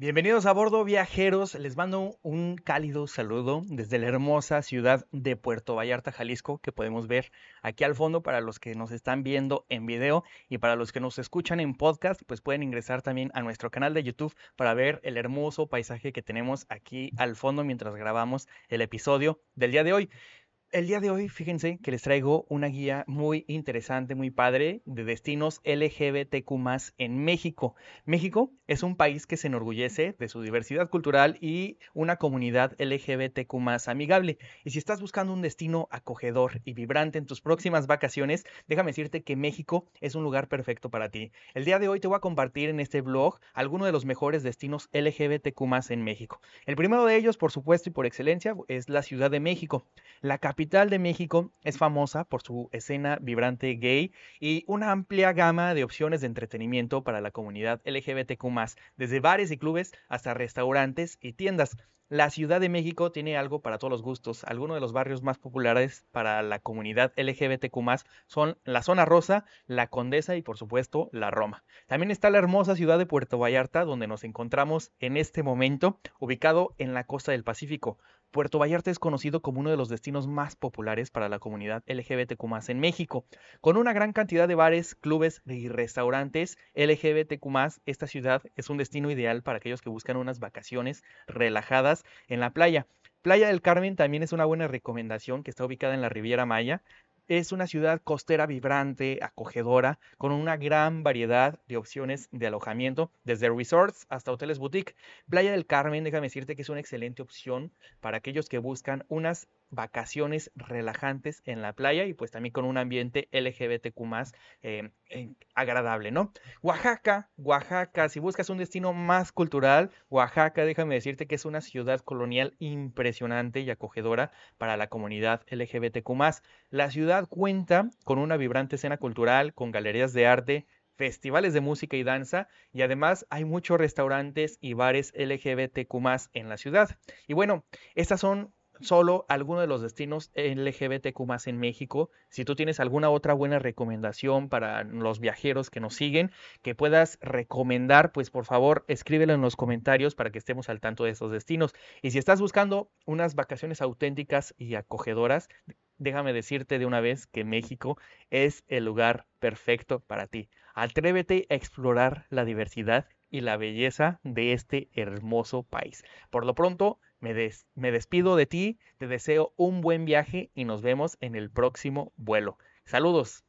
Bienvenidos a bordo viajeros, les mando un cálido saludo desde la hermosa ciudad de Puerto Vallarta, Jalisco, que podemos ver aquí al fondo para los que nos están viendo en video y para los que nos escuchan en podcast, pues pueden ingresar también a nuestro canal de YouTube para ver el hermoso paisaje que tenemos aquí al fondo mientras grabamos el episodio del día de hoy. El día de hoy, fíjense que les traigo una guía muy interesante, muy padre de destinos LGBTQ en México. México es un país que se enorgullece de su diversidad cultural y una comunidad LGBTQ amigable. Y si estás buscando un destino acogedor y vibrante en tus próximas vacaciones, déjame decirte que México es un lugar perfecto para ti. El día de hoy te voy a compartir en este blog algunos de los mejores destinos LGBTQ en México. El primero de ellos, por supuesto y por excelencia, es la Ciudad de México. La capital de México es famosa por su escena vibrante gay y una amplia gama de opciones de entretenimiento para la comunidad LGBTQ, desde bares y clubes hasta restaurantes y tiendas. La Ciudad de México tiene algo para todos los gustos. Algunos de los barrios más populares para la comunidad LGBTQ son la Zona Rosa, la Condesa y por supuesto la Roma. También está la hermosa ciudad de Puerto Vallarta, donde nos encontramos en este momento, ubicado en la costa del Pacífico. Puerto Vallarta es conocido como uno de los destinos más populares para la comunidad LGBTQ en México. Con una gran cantidad de bares, clubes y restaurantes LGBTQ, esta ciudad es un destino ideal para aquellos que buscan unas vacaciones relajadas en la playa. Playa del Carmen también es una buena recomendación que está ubicada en la Riviera Maya. Es una ciudad costera vibrante, acogedora, con una gran variedad de opciones de alojamiento, desde resorts hasta hoteles boutique. Playa del Carmen, déjame decirte que es una excelente opción para aquellos que buscan unas vacaciones relajantes en la playa y pues también con un ambiente LGBTQ más eh, agradable, ¿no? Oaxaca, Oaxaca, si buscas un destino más cultural, Oaxaca, déjame decirte que es una ciudad colonial impresionante y acogedora para la comunidad LGBTQ más. La ciudad cuenta con una vibrante escena cultural, con galerías de arte, festivales de música y danza y además hay muchos restaurantes y bares LGBTQ en la ciudad. Y bueno, estas son solo algunos de los destinos LGBTQ en México. Si tú tienes alguna otra buena recomendación para los viajeros que nos siguen, que puedas recomendar, pues por favor escríbelo en los comentarios para que estemos al tanto de esos destinos. Y si estás buscando unas vacaciones auténticas y acogedoras, déjame decirte de una vez que México es el lugar perfecto para ti. Atrévete a explorar la diversidad y la belleza de este hermoso país. Por lo pronto, me, me despido de ti, te deseo un buen viaje y nos vemos en el próximo vuelo. Saludos.